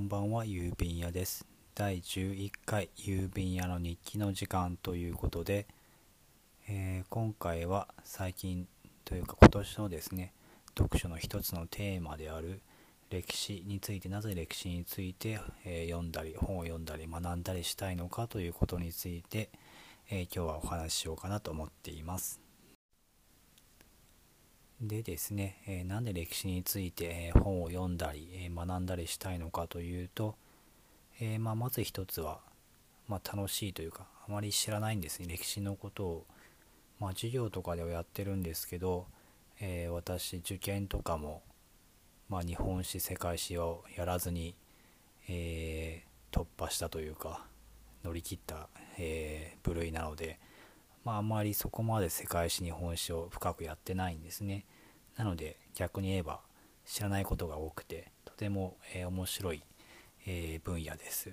んばんは郵便屋です。第11回郵便屋の日記の時間ということで、えー、今回は最近というか今年のですね読書の一つのテーマである歴史についてなぜ歴史について、えー、読んだり本を読んだり学んだりしたいのかということについて、えー、今日はお話ししようかなと思っています。でですね、え、なんで歴史について、え、本を読んだり、え、学んだりしたいのかというと、えまあ、まず一つは、まあ、楽しいというかあまり知らないんですね歴史のことを、まあ、授業とかではやってるんですけど、え私受験とかも、まあ、日本史世界史をやらずに、え突破したというか乗り切った、え部類なので、まあ、あまりそこまで世界史日本史を深くやってないんですね。なので逆に言えば知らないことが多くてとても、えー、面白い、えー、分野です。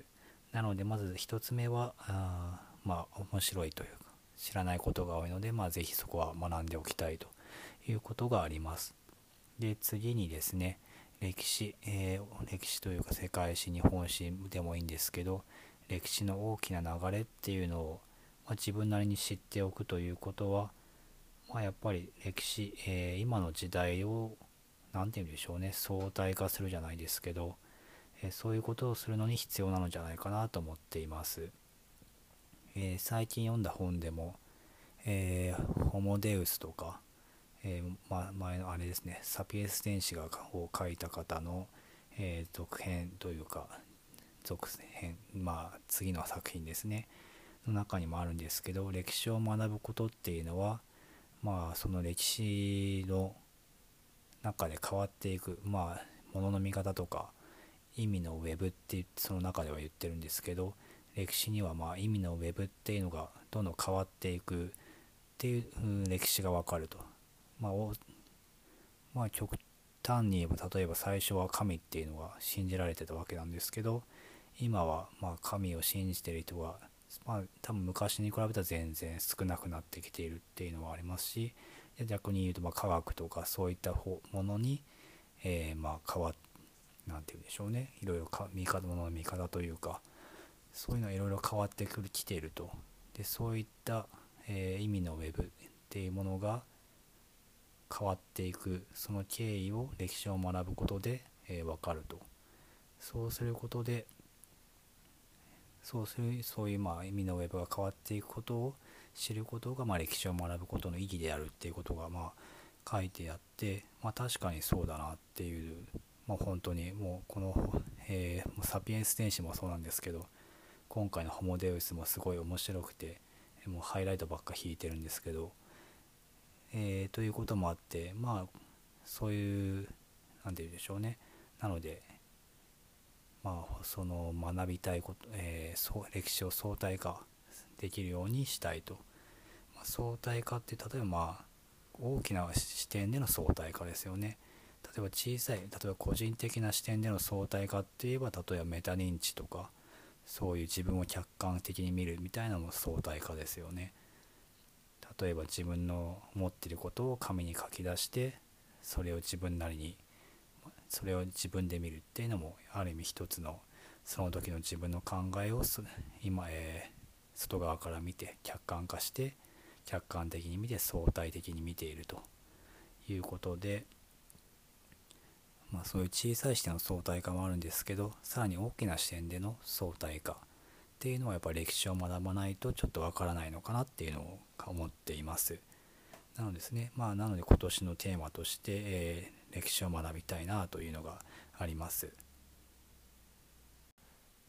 なのでまず1つ目はあまあ面白いというか知らないことが多いので、まあ、ぜひそこは学んでおきたいということがあります。で次にですね歴史、えー、歴史というか世界史日本史でもいいんですけど歴史の大きな流れっていうのをまあ、自分なりに知っておくということは、まあ、やっぱり歴史、えー、今の時代を何て言うんでしょうね相対化するじゃないですけど、えー、そういうことをするのに必要なのじゃないかなと思っています、えー、最近読んだ本でも、えホモデウスとか、えま、前のあれですねサピエス天使がを書いた方の、え続編というか続編まあ次の作品ですね。の中にもあるんですけど歴史を学ぶことっていうのはまあその歴史の中で変わっていくまあものの見方とか意味のウェブってその中では言ってるんですけど歴史にはまあ意味のウェブっていうのがどんどん変わっていくっていう歴史がわかると。まあ、まあ、極端に言えば例えば最初は神っていうのが信じられてたわけなんですけど今はまあ神を信じてる人がまあ多分昔に比べたら全然少なくなってきているっていうのはありますし逆に言うとま科学とかそういったものに、えー、まあ変わなんて言うんでしょうね。いろいろか見方ものの見方というかそういうのはいろいろ変わってくるきていると。でそういった、えー、意味のウェブっていうものが変わっていくその経緯を歴史を学ぶことで、えー、分かると。そうすることでそうするそういうまあ意味のウェブが変わっていくことを知ることがまあ歴史を学ぶことの意義であるっていうことがまあ書いてあって、まあ、確かにそうだなっていう、まあ、本当にもうこの、えー、サピエンス天使もそうなんですけど今回のホモデウスもすごい面白くてもうハイライトばっか引いてるんですけど、えー、ということもあってまあそういう何て言うんでしょうね。なのでまあ、その学びたいこと、えー、歴史を相対化できるようにしたいと、まあ、相対化って例えばまあ大きな視点での相対化ですよね。例えば小さい例えば個人的な視点での相対化っていえば例えばメタ認知とかそういう自分を客観的に見るみたいなのも相対化ですよね。例えば自分の持っていることを紙に書き出してそれを自分なりにそれを自分で見るっていうのもある意味一つのその時の自分の考えを今、えー、外側から見て客観化して客観的に見て相対的に見ているということで、まあ、そういう小さい視点の相対化もあるんですけどさらに大きな視点での相対化っていうのはやっぱり歴史を学ばないとちょっとわからないのかなっていうのを思っています。なのですね、まあ、なので今年のテーマとして、え、歴史を学びたいなというのがあります。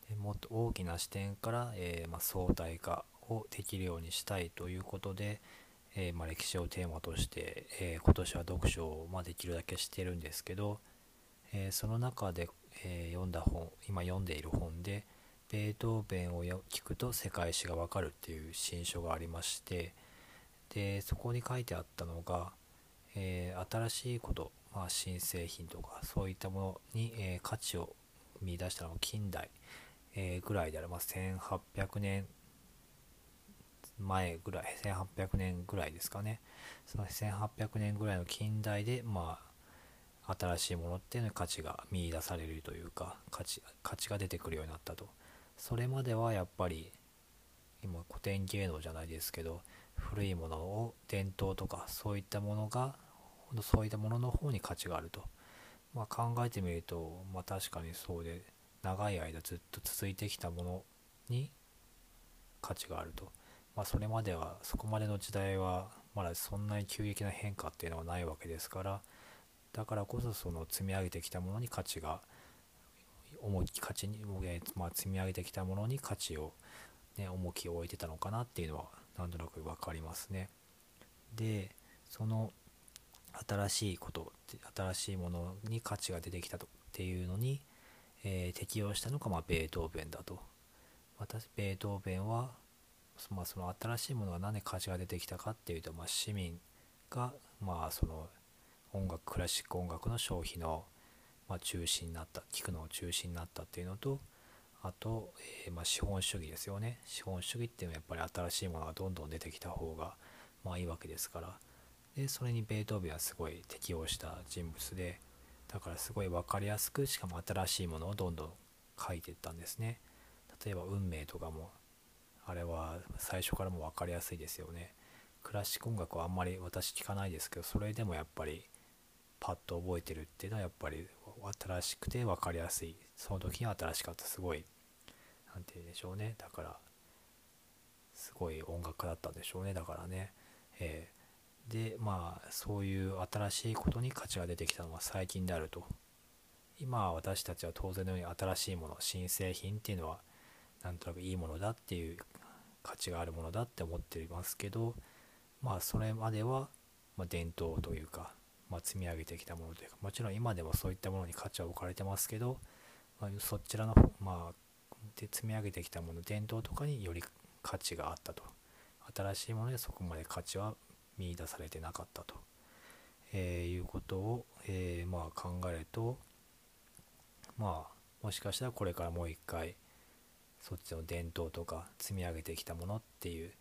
でもっと大きな視点から、えー、まあ、相対化をできるようにしたいということで、えー、まあ、歴史をテーマとして、え今年は読書を、まできるだけしてるんですけど、えその中で、え読んだ本今読んでいる本でベートーベンを聞くと世界史がわかるっていう新書がありましてでそこに書いてあったのが、え、新しいこと、まあ、新製品とかそういったものに、え、価値を見出したのは近代、え、ぐらいであれば1800年前ぐらい1800年ぐらいですかね。その1800年ぐらいの近代でまあ新しいものっていうのに価値が見いだされるというか価値価値が出てくるようになったと。それまではやっぱり今古典芸能じゃないですけど古いものを伝統とかそういったものがそういったものの方に価値があると、まあ、考えてみると、まあ、確かにそうで長い間ずっと続いてきたものに価値があると、まあ、それまではそこまでの時代はまだそんなに急激な変化っていうのはないわけですからだからこそその積み上げてきたものに価値が重き価値に、まあ、積み上げてきたものに価値を、ね、重きを置いてたのかなっていうのはなんとなく分かりますね。でその新しいこと新しいものに価値が出てきたとっていうのに、えー、適用したのが、まあ、ベートーベンだと。私ベートーベンは、まあ、その新しいものが何で価値が出てきたかっていうと、まあ、市民が、まあ、その音楽クラシック音楽の消費の、まあ、中心になった聴くのを中心になったっていうのとあと、えー、まあ、資本主義ですよね資本主義っていうのはやっぱり新しいものがどんどん出てきた方がまあいいわけですからでそれにベートーベンはすごい適応した人物でだからすごい分かりやすくしかも新しいものをどんどん書いていったんですね。例えば運命とかもあれは最初からも分かりやすいですよね。クラシック音楽はあんまり私聞かないですけどそれでもやっぱりパッと覚えてるっていうのはやっぱり新しくて分かりやすい。その時に新しかった。すごい何て言うんでしょうね。だからすごい音楽家だったんでしょうね。だからね、え、でまあそういう新しいことに価値が出てきたのは最近であると。今私たちは当然のように新しいもの新製品っていうのはなんとなくいいものだっていう価値があるものだって思っていますけどまあそれまでは、ま伝統というかまあ、積み上げてきたものというかもちろん今でもそういったものに価値は置かれてますけど、まあ、そちらの、まあ、で積み上げてきたもの伝統とかにより価値があったと。新しいものでそこまで価値は見いだされてなかったと、えー、いうことを、えー、まあ、考えるとまあもしかしたらこれからもう一回そっちの伝統とか積み上げてきたものっていう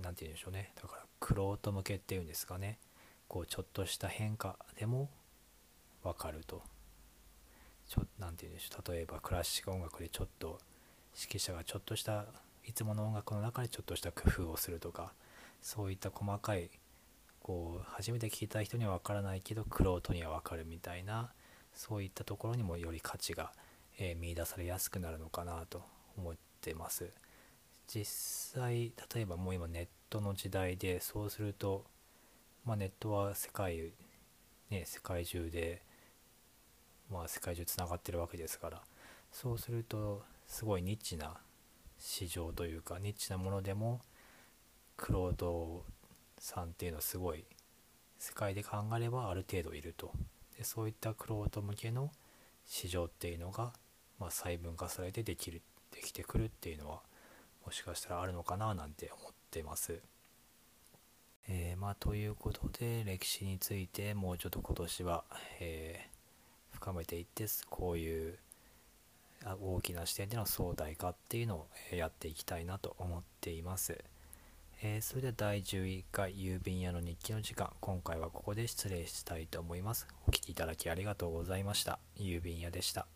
何て言うんでしょうね。だからクロート向けっていうんですかね。こうちょっとした変化でも分かると。ちょなて言うんでしょう。例えばクラシック音楽でちょっと指揮者がちょっとしたいつもの音楽の中でちょっとした工夫をするとかそういった細かいこう初めて聞いた人には分からないけど玄人には分かるみたいなそういったところにもより価値が、えー、見出されやすくなるのかなと思ってます。実際例えばもう今ネットの時代でそうするとまあ、ネットは世界、ね、世界中で、まあ、世界中つながってるわけですからそうするとすごいニッチな市場というかニッチなものでもクロードさんっていうのはすごい世界で考えればある程度いるとでそういったクロード向けの市場っていうのが、まあ、細分化されてできるできてくるっていうのはもしかしたらあるのかななんて思ってます。えー、まあということで歴史についてもうちょっと今年は、えー、深めていってこういう大きな視点での壮大化っていうのをやっていきたいなと思っています。えー、それでは第11回郵便屋の日記の時間今回はここで失礼したいと思います。お聴きいただきありがとうございました。郵便屋でした。